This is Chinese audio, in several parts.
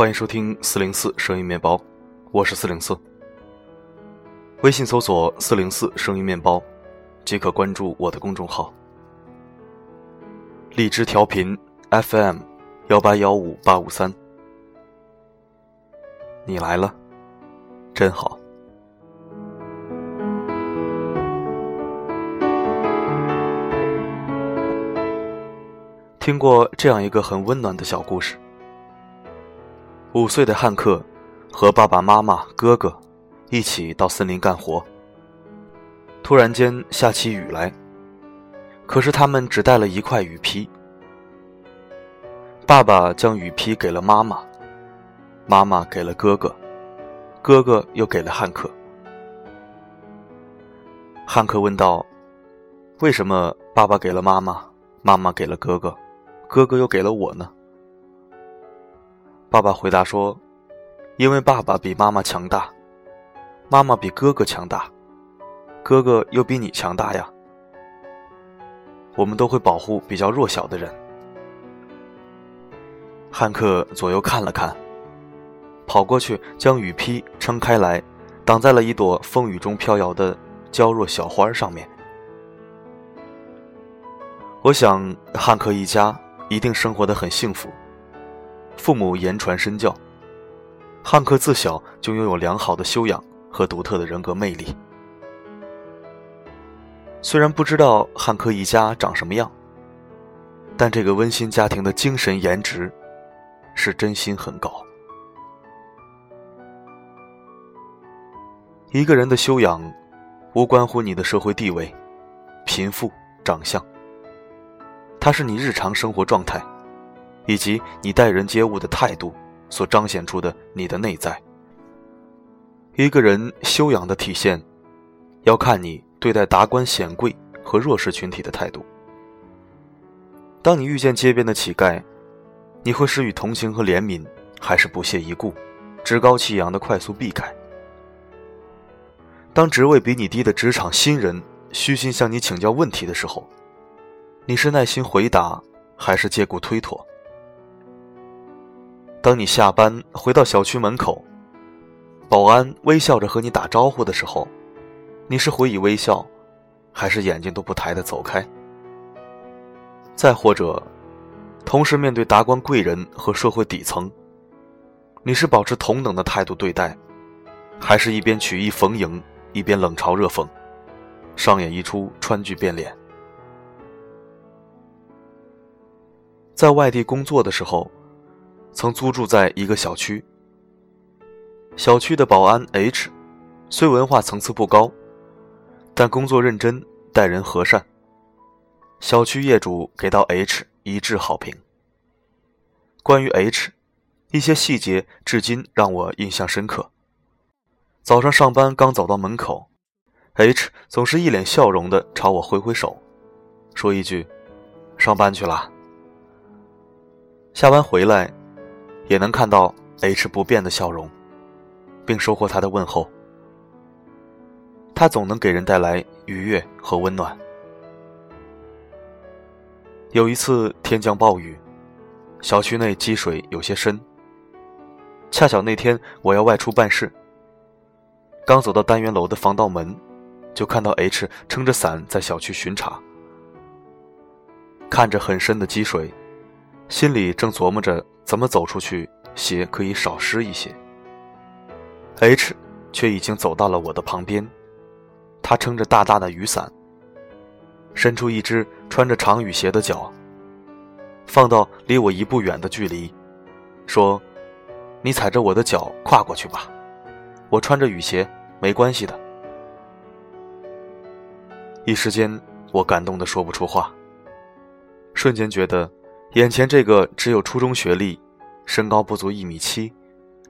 欢迎收听四零四声音面包，我是四零四。微信搜索四零四声音面包，即可关注我的公众号。荔枝调频 FM 幺八幺五八五三，你来了，真好。听过这样一个很温暖的小故事：五岁的汉克和爸爸妈妈、哥哥一起到森林干活。突然间下起雨来，可是他们只带了一块雨披。爸爸将雨披给了妈妈，妈妈给了哥哥，哥哥又给了汉克。汉克问道：“为什么爸爸给了妈妈，妈妈给了哥哥？”哥哥又给了我呢。爸爸回答说：“因为爸爸比妈妈强大，妈妈比哥哥强大，哥哥又比你强大呀。我们都会保护比较弱小的人。”汉克左右看了看，跑过去将雨披撑开来，挡在了一朵风雨中飘摇的娇弱小花上面。我想，汉克一家。一定生活的很幸福。父母言传身教，汉克自小就拥有良好的修养和独特的人格魅力。虽然不知道汉克一家长什么样，但这个温馨家庭的精神颜值是真心很高。一个人的修养，无关乎你的社会地位、贫富、长相。它是你日常生活状态，以及你待人接物的态度所彰显出的你的内在。一个人修养的体现，要看你对待达官显贵和弱势群体的态度。当你遇见街边的乞丐，你会施予同情和怜悯，还是不屑一顾，趾高气扬的快速避开？当职位比你低的职场新人虚心向你请教问题的时候，你是耐心回答，还是借故推脱？当你下班回到小区门口，保安微笑着和你打招呼的时候，你是回以微笑，还是眼睛都不抬的走开？再或者，同时面对达官贵人和社会底层，你是保持同等的态度对待，还是一边曲意逢迎，一边冷嘲热讽，上演一出川剧变脸？在外地工作的时候，曾租住在一个小区。小区的保安 H，虽文化层次不高，但工作认真，待人和善。小区业主给到 H 一致好评。关于 H，一些细节至今让我印象深刻。早上上班刚走到门口，H 总是一脸笑容的朝我挥挥手，说一句：“上班去了。”下班回来，也能看到 H 不变的笑容，并收获他的问候。他总能给人带来愉悦和温暖。有一次天降暴雨，小区内积水有些深。恰巧那天我要外出办事，刚走到单元楼的防盗门，就看到 H 撑着伞在小区巡查，看着很深的积水。心里正琢磨着怎么走出去，鞋可以少湿一些。H 却已经走到了我的旁边，他撑着大大的雨伞，伸出一只穿着长雨鞋的脚，放到离我一步远的距离，说：“你踩着我的脚跨过去吧，我穿着雨鞋，没关系的。”一时间，我感动的说不出话，瞬间觉得。眼前这个只有初中学历、身高不足一米七、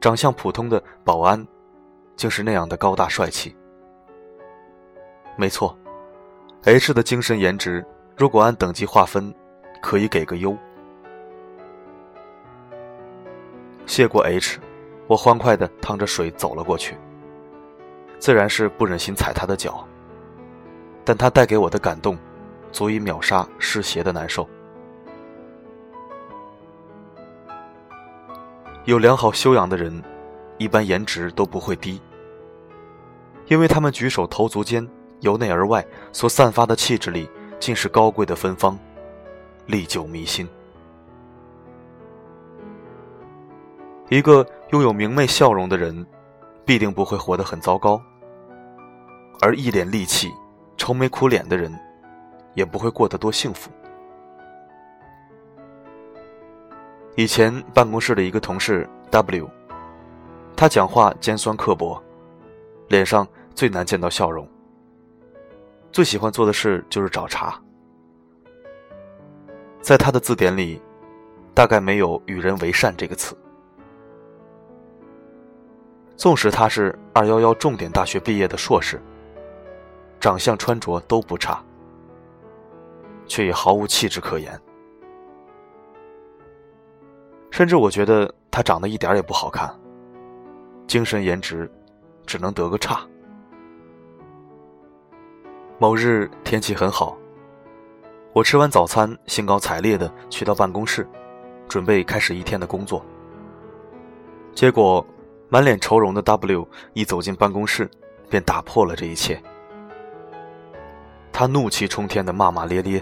长相普通的保安，竟是那样的高大帅气。没错，H 的精神颜值，如果按等级划分，可以给个优。谢过 H，我欢快的趟着水走了过去。自然是不忍心踩他的脚，但他带给我的感动，足以秒杀湿鞋的难受。有良好修养的人，一般颜值都不会低，因为他们举手投足间，由内而外所散发的气质里，尽是高贵的芬芳，历久弥新。一个拥有明媚笑容的人，必定不会活得很糟糕；而一脸戾气、愁眉苦脸的人，也不会过得多幸福。以前办公室的一个同事 W，他讲话尖酸刻薄，脸上最难见到笑容，最喜欢做的事就是找茬。在他的字典里，大概没有“与人为善”这个词。纵使他是二幺幺重点大学毕业的硕士，长相穿着都不差，却也毫无气质可言。甚至我觉得他长得一点也不好看，精神颜值只能得个差。某日天气很好，我吃完早餐，兴高采烈的去到办公室，准备开始一天的工作。结果。满脸愁容的 W 一走进办公室，便打破了这一切。他怒气冲天的骂骂咧咧，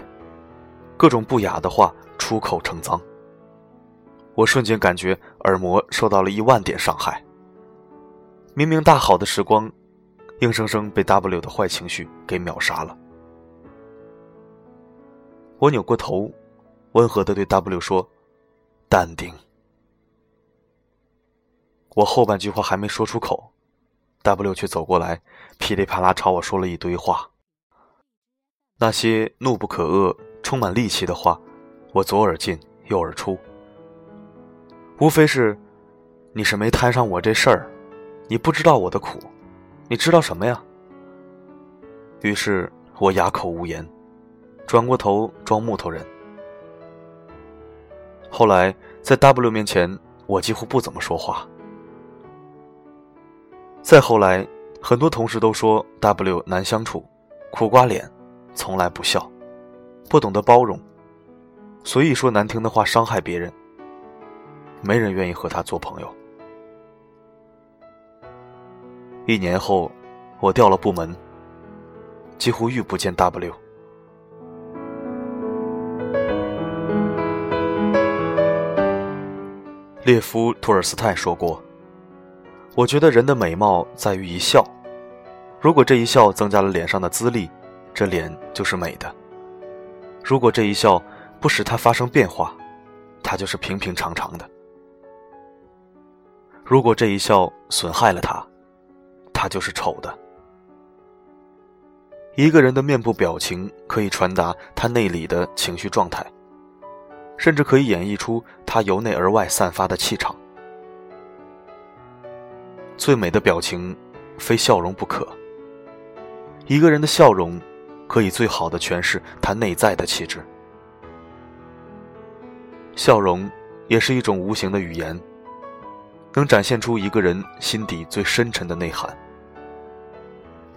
各种不雅的话出口成脏。我瞬间感觉耳膜受到了一万点伤害。明明大好的时光，硬生生被 W 的坏情绪给秒杀了。我扭过头，温和的对 W 说：“淡定。”我后半句话还没说出口，W 却走过来，噼里啪啦朝我说了一堆话。那些怒不可遏、充满戾气的话，我左耳进右耳出，无非是：你是没摊上我这事儿，你不知道我的苦，你知道什么呀？于是我哑口无言，转过头装木头人。后来在 W 面前，我几乎不怎么说话。再后来，很多同事都说 W 难相处，苦瓜脸，从来不笑，不懂得包容，随意说难听的话伤害别人，没人愿意和他做朋友。一年后，我调了部门，几乎遇不见 W。列夫·托尔斯泰说过。我觉得人的美貌在于一笑，如果这一笑增加了脸上的资历，这脸就是美的；如果这一笑不使它发生变化，它就是平平常常的；如果这一笑损害了他，他就是丑的。一个人的面部表情可以传达他内里的情绪状态，甚至可以演绎出他由内而外散发的气场。最美的表情，非笑容不可。一个人的笑容，可以最好的诠释他内在的气质。笑容也是一种无形的语言，能展现出一个人心底最深沉的内涵。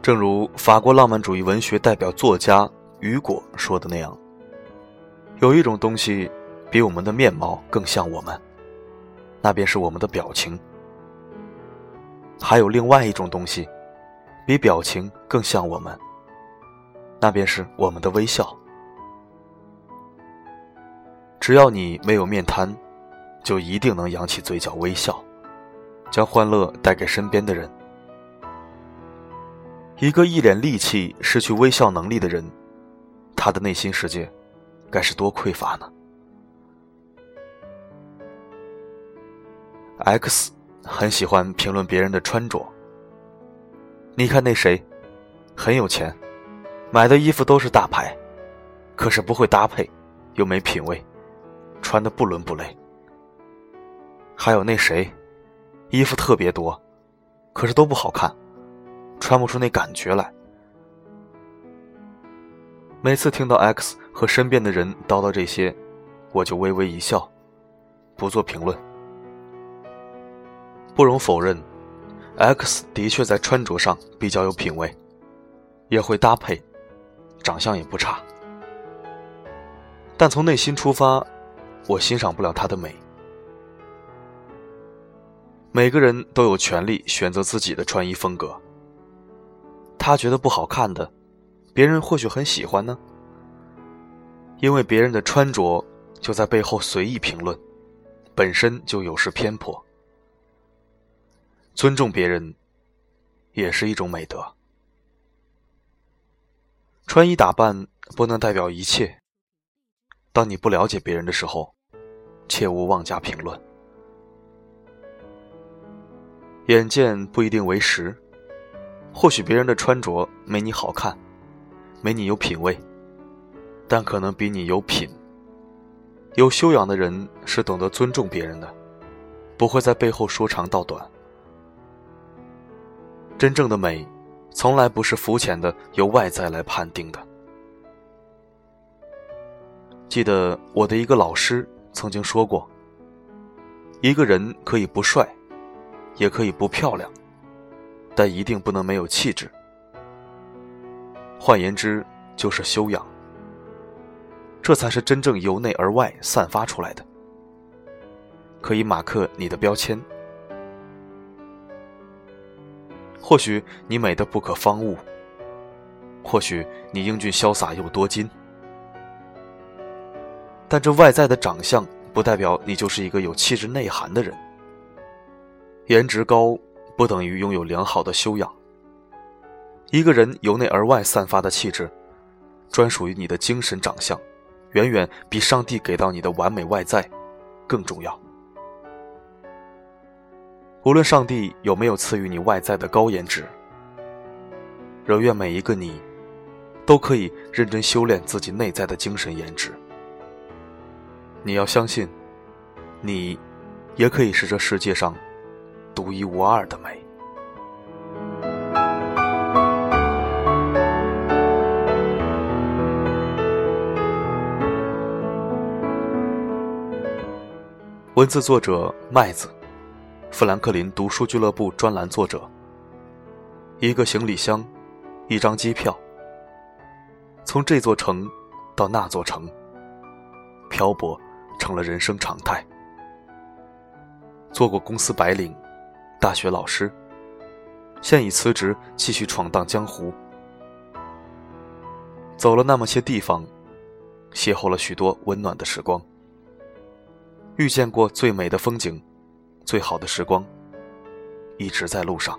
正如法国浪漫主义文学代表作家雨果说的那样：“有一种东西，比我们的面貌更像我们，那便是我们的表情。”还有另外一种东西，比表情更像我们，那便是我们的微笑。只要你没有面瘫，就一定能扬起嘴角微笑，将欢乐带给身边的人。一个一脸戾气、失去微笑能力的人，他的内心世界该是多匮乏呢？X。很喜欢评论别人的穿着。你看那谁，很有钱，买的衣服都是大牌，可是不会搭配，又没品位，穿的不伦不类。还有那谁，衣服特别多，可是都不好看，穿不出那感觉来。每次听到 X 和身边的人叨叨这些，我就微微一笑，不做评论。不容否认，X 的确在穿着上比较有品味，也会搭配，长相也不差。但从内心出发，我欣赏不了她的美。每个人都有权利选择自己的穿衣风格。他觉得不好看的，别人或许很喜欢呢。因为别人的穿着就在背后随意评论，本身就有失偏颇。尊重别人，也是一种美德。穿衣打扮不能代表一切。当你不了解别人的时候，切勿妄加评论。眼见不一定为实，或许别人的穿着没你好看，没你有品味，但可能比你有品。有修养的人是懂得尊重别人的，不会在背后说长道短。真正的美，从来不是肤浅的由外在来判定的。记得我的一个老师曾经说过：“一个人可以不帅。”也可以不漂亮，但一定不能没有气质。换言之，就是修养。这才是真正由内而外散发出来的，可以马克你的标签。或许你美的不可方物，或许你英俊潇洒又多金，但这外在的长相不代表你就是一个有气质内涵的人。颜值高不等于拥有良好的修养。一个人由内而外散发的气质，专属于你的精神长相，远远比上帝给到你的完美外在更重要。无论上帝有没有赐予你外在的高颜值，仍愿每一个你，都可以认真修炼自己内在的精神颜值。你要相信，你，也可以是这世界上。独一无二的美。文字作者麦子，富兰克林读书俱乐部专栏作者。一个行李箱，一张机票，从这座城到那座城，漂泊成了人生常态。做过公司白领。大学老师，现已辞职，继续闯荡江湖。走了那么些地方，邂逅了许多温暖的时光，遇见过最美的风景，最好的时光，一直在路上。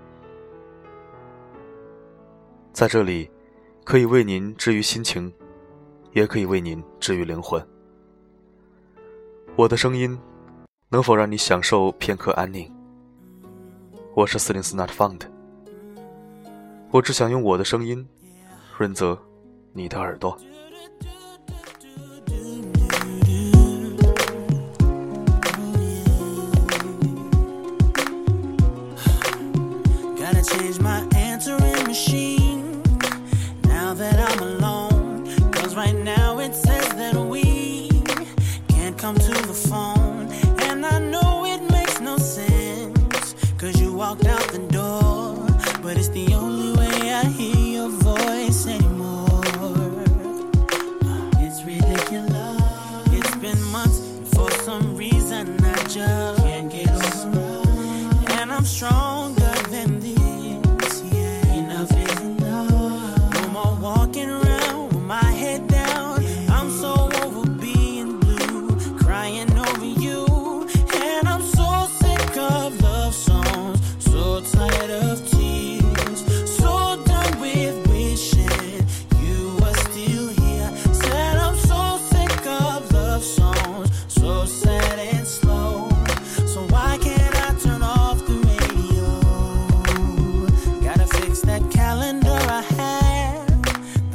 在这里，可以为您治愈心情，也可以为您治愈灵魂。我的声音，能否让你享受片刻安宁？我是四零四 Not Found，我只想用我的声音，润泽你的耳朵。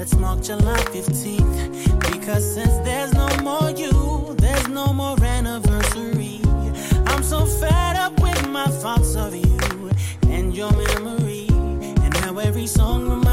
It's marked July 15th. Because since there's no more you, there's no more anniversary. I'm so fed up with my thoughts of you and your memory. And how every song reminds